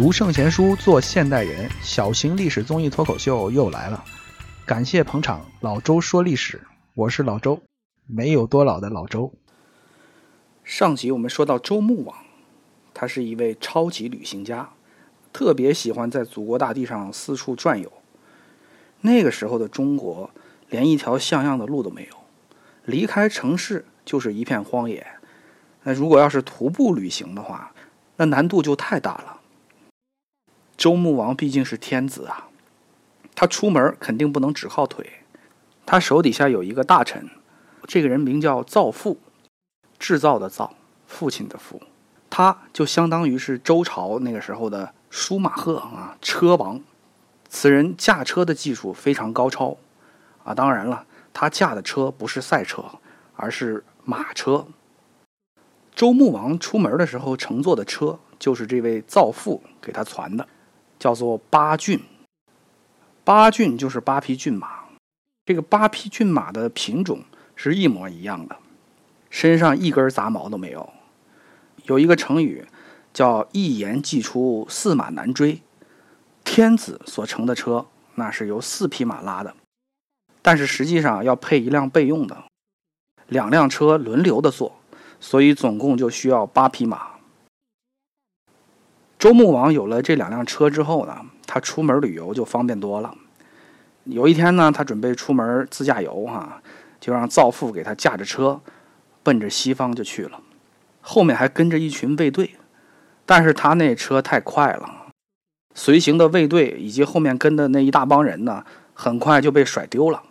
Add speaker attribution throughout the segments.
Speaker 1: 读圣贤书，做现代人，小型历史综艺脱口秀又来了。感谢捧场，老周说历史，我是老周，没有多老的老周。
Speaker 2: 上集我们说到周穆王，他是一位超级旅行家，特别喜欢在祖国大地上四处转悠。那个时候的中国，连一条像样的路都没有，离开城市就是一片荒野。那如果要是徒步旅行的话，那难度就太大了。周穆王毕竟是天子啊，他出门肯定不能只靠腿。他手底下有一个大臣，这个人名叫造父，制造的造，父亲的父，他就相当于是周朝那个时候的舒马赫啊，车王。此人驾车的技术非常高超啊，当然了，他驾的车不是赛车，而是马车。周穆王出门的时候乘坐的车，就是这位造父给他传的。叫做八骏，八骏就是八匹骏马。这个八匹骏马的品种是一模一样的，身上一根杂毛都没有。有一个成语叫“一言既出，驷马难追”。天子所乘的车，那是由四匹马拉的，但是实际上要配一辆备用的，两辆车轮流的坐，所以总共就需要八匹马。周穆王有了这两辆车之后呢，他出门旅游就方便多了。有一天呢，他准备出门自驾游，哈，就让造父给他驾着车，奔着西方就去了。后面还跟着一群卫队，但是他那车太快了，随行的卫队以及后面跟的那一大帮人呢，很快就被甩丢了。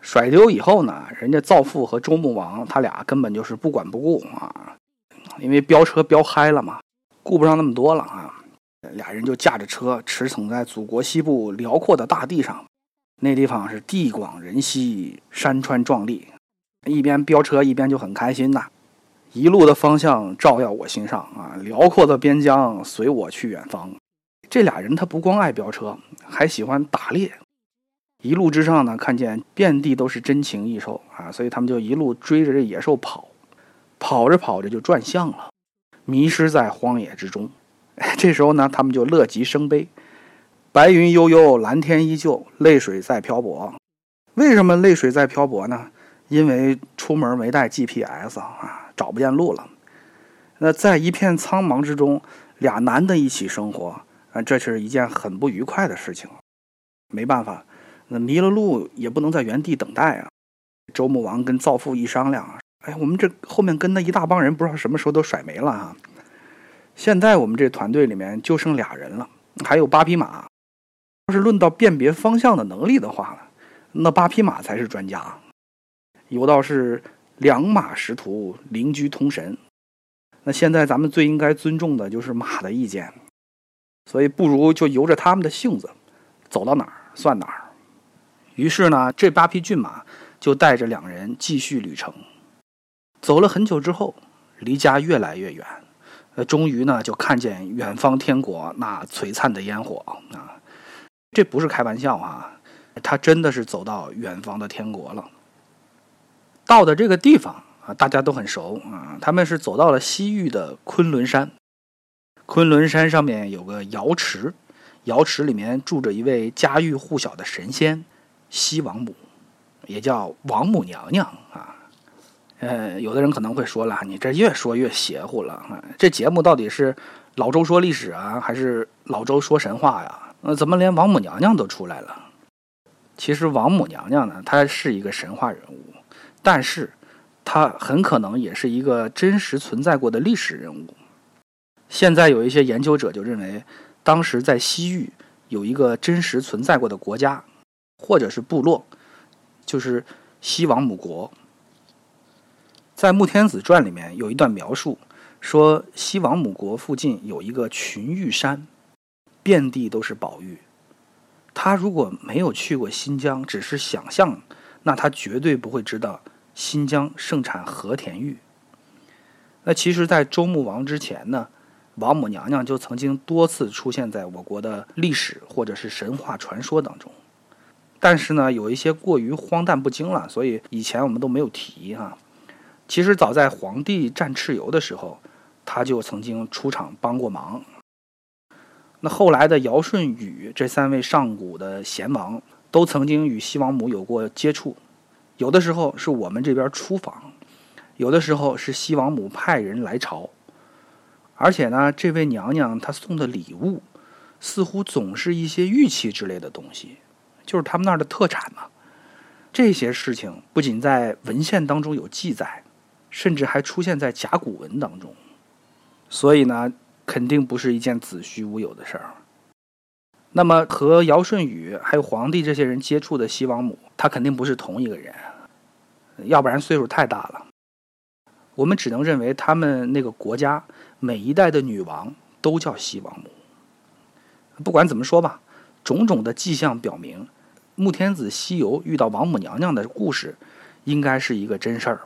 Speaker 2: 甩丢以后呢，人家造父和周穆王他俩根本就是不管不顾啊，因为飙车飙嗨了嘛，顾不上那么多了啊。俩人就驾着车驰骋在祖国西部辽阔的大地上，那地方是地广人稀，山川壮丽。一边飙车一边就很开心呐，一路的方向照耀我心上啊！辽阔的边疆随我去远方。这俩人他不光爱飙车，还喜欢打猎。一路之上呢，看见遍地都是珍禽异兽啊，所以他们就一路追着这野兽跑，跑着跑着就转向了，迷失在荒野之中。这时候呢，他们就乐极生悲，白云悠悠，蓝天依旧，泪水在漂泊。为什么泪水在漂泊呢？因为出门没带 GPS 啊，找不见路了。那在一片苍茫之中，俩男的一起生活，啊，这是一件很不愉快的事情。没办法，那迷了路也不能在原地等待啊。周穆王跟造父一商量，哎，我们这后面跟的一大帮人，不知道什么时候都甩没了啊。现在我们这团队里面就剩俩人了，还有八匹马。要是论到辨别方向的能力的话，那八匹马才是专家。有道是两马识途，邻居通神。那现在咱们最应该尊重的就是马的意见，所以不如就由着他们的性子，走到哪儿算哪儿。于是呢，这八匹骏马就带着两人继续旅程。走了很久之后，离家越来越远。呃，终于呢，就看见远方天国那璀璨的烟火啊！这不是开玩笑啊，他真的是走到远方的天国了。到的这个地方啊，大家都很熟啊，他们是走到了西域的昆仑山。昆仑山上面有个瑶池，瑶池里面住着一位家喻户晓的神仙西王母，也叫王母娘娘啊。呃，有的人可能会说了，你这越说越邪乎了啊！这节目到底是老周说历史啊，还是老周说神话呀？呃，怎么连王母娘娘都出来了？其实王母娘娘呢，她是一个神话人物，但是她很可能也是一个真实存在过的历史人物。现在有一些研究者就认为，当时在西域有一个真实存在过的国家，或者是部落，就是西王母国。在《穆天子传》里面有一段描述，说西王母国附近有一个群玉山，遍地都是宝玉。他如果没有去过新疆，只是想象，那他绝对不会知道新疆盛产和田玉。那其实，在周穆王之前呢，王母娘娘就曾经多次出现在我国的历史或者是神话传说当中，但是呢，有一些过于荒诞不经了，所以以前我们都没有提哈。其实早在皇帝战蚩尤的时候，他就曾经出场帮过忙。那后来的尧舜禹这三位上古的贤王，都曾经与西王母有过接触，有的时候是我们这边出访，有的时候是西王母派人来朝。而且呢，这位娘娘她送的礼物，似乎总是一些玉器之类的东西，就是他们那儿的特产嘛。这些事情不仅在文献当中有记载，甚至还出现在甲骨文当中，所以呢，肯定不是一件子虚乌有的事儿。那么和尧舜禹还有皇帝这些人接触的西王母，他肯定不是同一个人，要不然岁数太大了。我们只能认为他们那个国家。每一代的女王都叫西王母。不管怎么说吧，种种的迹象表明，穆天子西游遇到王母娘娘的故事，应该是一个真事儿。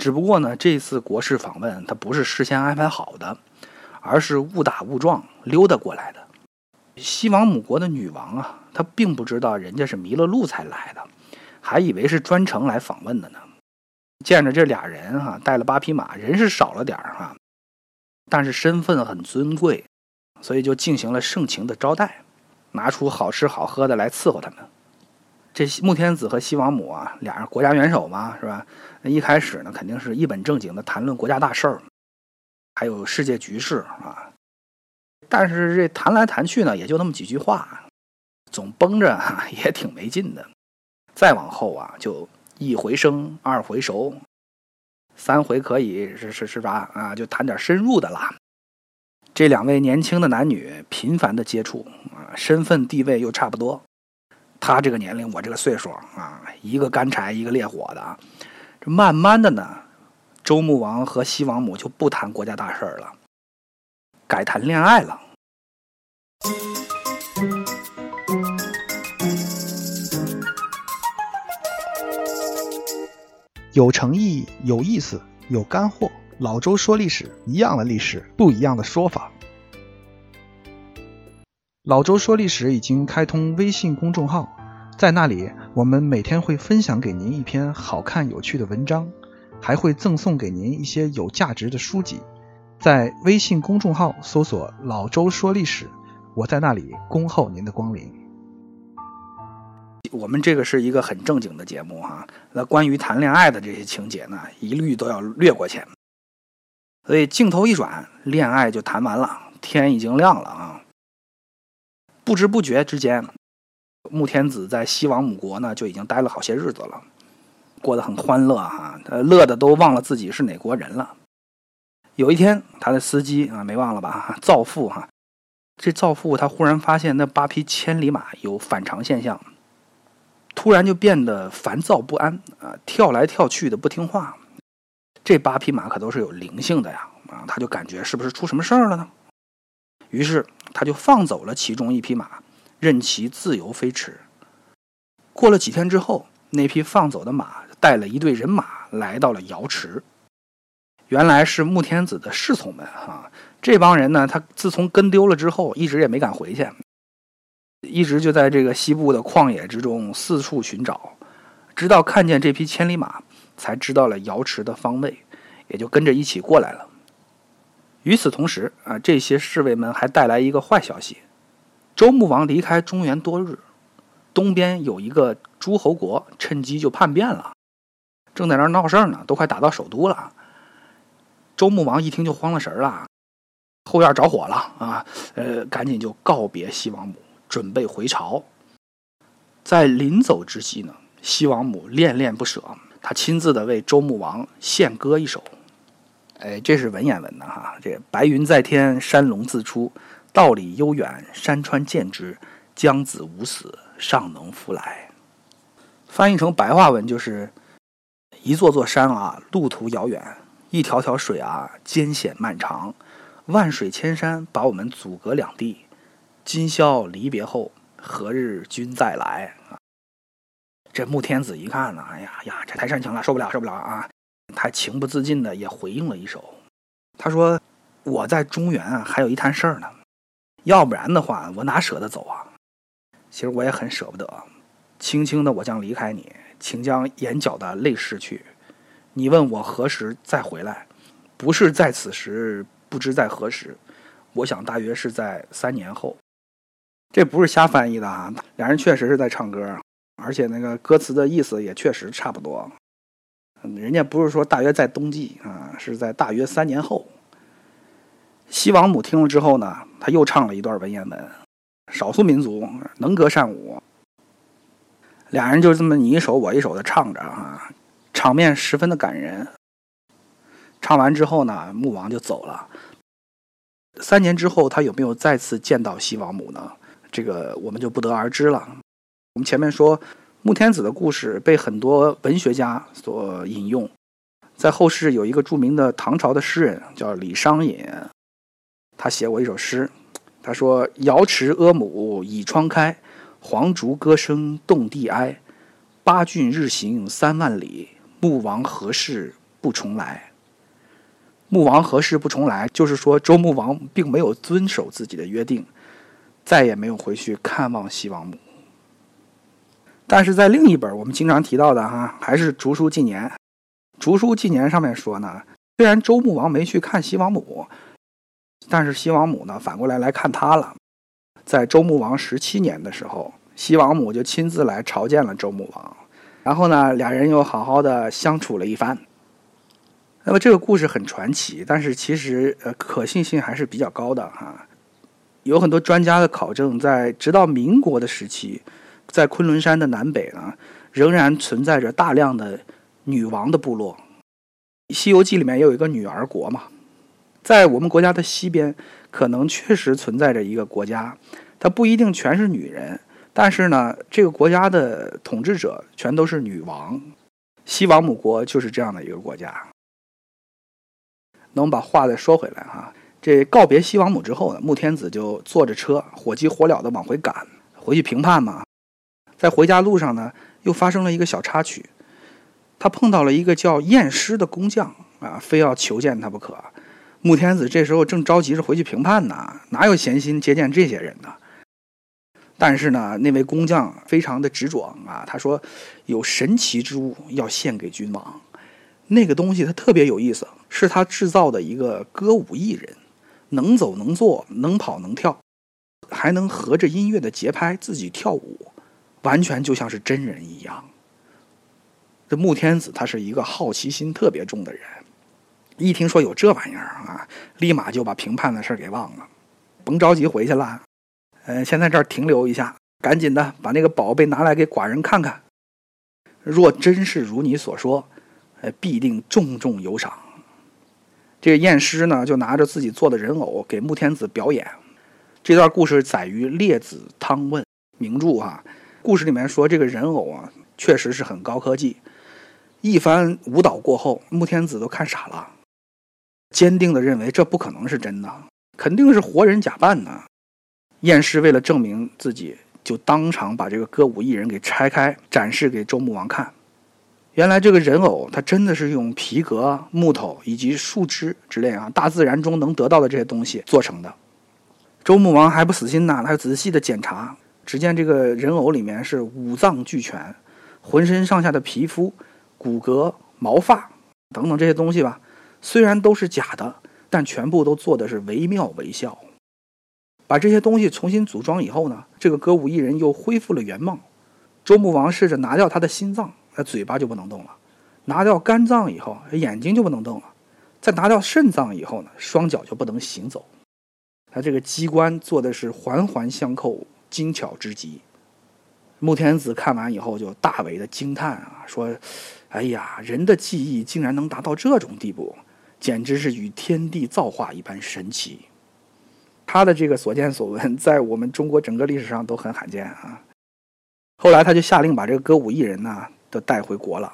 Speaker 2: 只不过呢，这次国事访问他不是事先安排好的，而是误打误撞溜达过来的。西王母国的女王啊，她并不知道人家是迷了路才来的，还以为是专程来访问的呢。见着这俩人哈，带了八匹马，人是少了点儿哈。但是身份很尊贵，所以就进行了盛情的招待，拿出好吃好喝的来伺候他们。这穆天子和西王母啊，俩人国家元首嘛，是吧？那一开始呢，肯定是一本正经的谈论国家大事儿，还有世界局势啊。但是这谈来谈去呢，也就那么几句话，总绷着也挺没劲的。再往后啊，就一回生，二回熟。三回可以是是是吧？啊，就谈点深入的啦。这两位年轻的男女频繁的接触啊，身份地位又差不多。他这个年龄，我这个岁数啊，一个干柴，一个烈火的。这慢慢的呢，周穆王和西王母就不谈国家大事了，改谈恋爱了。
Speaker 1: 有诚意、有意思、有干货。老周说历史，一样的历史，不一样的说法。老周说历史已经开通微信公众号，在那里我们每天会分享给您一篇好看有趣的文章，还会赠送给您一些有价值的书籍。在微信公众号搜索“老周说历史”，我在那里恭候您的光临。
Speaker 2: 我们这个是一个很正经的节目哈，那关于谈恋爱的这些情节呢，一律都要略过去。所以镜头一转，恋爱就谈完了，天已经亮了啊！不知不觉之间，穆天子在西王母国呢就已经待了好些日子了，过得很欢乐哈，乐的都忘了自己是哪国人了。有一天，他的司机啊，没忘了吧？造父哈，这造父他忽然发现那八匹千里马有反常现象。突然就变得烦躁不安啊，跳来跳去的不听话。这八匹马可都是有灵性的呀啊，他就感觉是不是出什么事儿了呢？于是他就放走了其中一匹马，任其自由飞驰。过了几天之后，那匹放走的马带了一队人马来到了瑶池。原来是穆天子的侍从们哈，这帮人呢，他自从跟丢了之后，一直也没敢回去。一直就在这个西部的旷野之中四处寻找，直到看见这匹千里马，才知道了瑶池的方位，也就跟着一起过来了。与此同时啊，这些侍卫们还带来一个坏消息：周穆王离开中原多日，东边有一个诸侯国趁机就叛变了，正在那闹事呢，都快打到首都了。周穆王一听就慌了神了，后院着火了啊！呃，赶紧就告别西王母。准备回朝，在临走之际呢，西王母恋恋不舍，她亲自的为周穆王献歌一首。哎，这是文言文的哈。这白云在天，山龙自出，道理悠远，山川见之。将子无死，尚能复来。翻译成白话文就是：一座座山啊，路途遥远；一条条水啊，艰险漫长。万水千山把我们阻隔两地。今宵离别后，何日君再来？啊！这穆天子一看呢，哎呀呀，这太煽情了，受不了，受不了啊！他情不自禁的也回应了一首，他说：“我在中原啊，还有一摊事儿呢，要不然的话，我哪舍得走啊？其实我也很舍不得。轻轻的，我将离开你，请将眼角的泪拭去。你问我何时再回来？不是在此时，不知在何时。我想大约是在三年后。这不是瞎翻译的啊，俩人确实是在唱歌，而且那个歌词的意思也确实差不多。人家不是说大约在冬季啊，是在大约三年后。西王母听了之后呢，他又唱了一段文言文。少数民族能歌善舞，俩人就这么你一首我一首的唱着啊，场面十分的感人。唱完之后呢，穆王就走了。三年之后，他有没有再次见到西王母呢？这个我们就不得而知了。我们前面说，穆天子的故事被很多文学家所引用，在后世有一个著名的唐朝的诗人叫李商隐，他写过一首诗，他说：“瑶池阿母倚窗开，黄竹歌声动地哀。八骏日行三万里，穆王何事不重来？”穆王何事不重来？就是说周穆王并没有遵守自己的约定。再也没有回去看望西王母。但是在另一本我们经常提到的哈，还是《竹书纪年》。《竹书纪年》上面说呢，虽然周穆王没去看西王母，但是西王母呢反过来来看他了。在周穆王十七年的时候，西王母就亲自来朝见了周穆王，然后呢，俩人又好好的相处了一番。那么这个故事很传奇，但是其实呃可信性还是比较高的哈。有很多专家的考证，在直到民国的时期，在昆仑山的南北呢，仍然存在着大量的女王的部落。《西游记》里面也有一个女儿国嘛，在我们国家的西边，可能确实存在着一个国家，它不一定全是女人，但是呢，这个国家的统治者全都是女王。西王母国就是这样的一个国家。那我们把话再说回来哈。这告别西王母之后呢，穆天子就坐着车火急火燎的往回赶，回去平叛嘛。在回家路上呢，又发生了一个小插曲，他碰到了一个叫验尸的工匠啊，非要求见他不可。穆天子这时候正着急着回去平叛呢，哪有闲心接见这些人呢？但是呢，那位工匠非常的执着啊，他说有神奇之物要献给君王，那个东西它特别有意思，是他制造的一个歌舞艺人。能走能坐能跑能跳，还能合着音乐的节拍自己跳舞，完全就像是真人一样。这穆天子他是一个好奇心特别重的人，一听说有这玩意儿啊，立马就把评判的事儿给忘了，甭着急回去了，呃，先在这儿停留一下，赶紧的把那个宝贝拿来给寡人看看。若真是如你所说，呃，必定重重有赏。这个验尸呢，就拿着自己做的人偶给穆天子表演。这段故事载于《列子汤问》名著哈。故事里面说，这个人偶啊，确实是很高科技。一番舞蹈过后，穆天子都看傻了，坚定地认为这不可能是真的，肯定是活人假扮的。验尸为了证明自己，就当场把这个歌舞艺人给拆开，展示给周穆王看。原来这个人偶，它真的是用皮革、木头以及树枝之类啊，大自然中能得到的这些东西做成的。周穆王还不死心呐，他仔细的检查，只见这个人偶里面是五脏俱全，浑身上下的皮肤、骨骼、毛发等等这些东西吧，虽然都是假的，但全部都做的是惟妙惟肖。把这些东西重新组装以后呢，这个歌舞艺人又恢复了原貌。周穆王试着拿掉他的心脏。那嘴巴就不能动了，拿掉肝脏以后，眼睛就不能动了，再拿掉肾脏以后呢，双脚就不能行走。他这个机关做的是环环相扣，精巧之极。穆天子看完以后就大为的惊叹啊，说：“哎呀，人的记忆竟然能达到这种地步，简直是与天地造化一般神奇。”他的这个所见所闻，在我们中国整个历史上都很罕见啊。后来他就下令把这个歌舞艺人呢。都带回国了。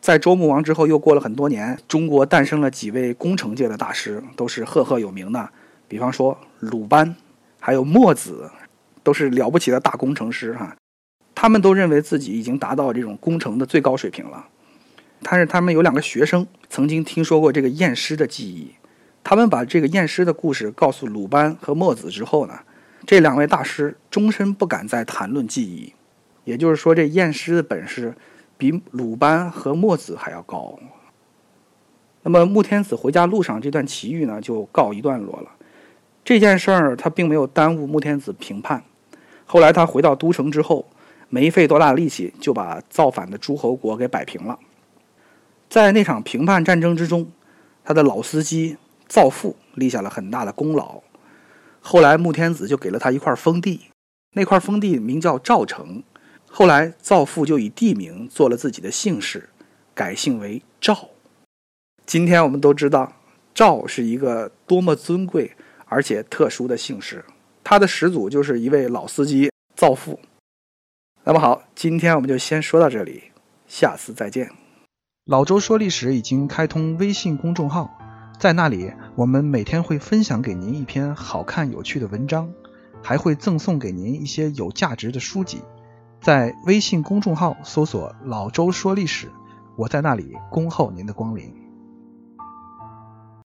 Speaker 2: 在周穆王之后，又过了很多年，中国诞生了几位工程界的大师，都是赫赫有名的。比方说鲁班，还有墨子，都是了不起的大工程师哈。他们都认为自己已经达到这种工程的最高水平了。但是他们有两个学生曾经听说过这个验尸的记忆，他们把这个验尸的故事告诉鲁班和墨子之后呢，这两位大师终身不敢再谈论记忆。也就是说，这验尸的本事比鲁班和墨子还要高。那么穆天子回家路上这段奇遇呢，就告一段落了。这件事儿他并没有耽误穆天子平叛。后来他回到都城之后，没费多大力气就把造反的诸侯国给摆平了。在那场平叛战争之中，他的老司机造父立下了很大的功劳。后来穆天子就给了他一块封地，那块封地名叫赵城。后来造父就以地名做了自己的姓氏，改姓为赵。今天我们都知道，赵是一个多么尊贵而且特殊的姓氏。他的始祖就是一位老司机造父。那么好，今天我们就先说到这里，下次再见。
Speaker 1: 老周说历史已经开通微信公众号，在那里我们每天会分享给您一篇好看有趣的文章，还会赠送给您一些有价值的书籍。在微信公众号搜索“老周说历史”，我在那里恭候您的光临。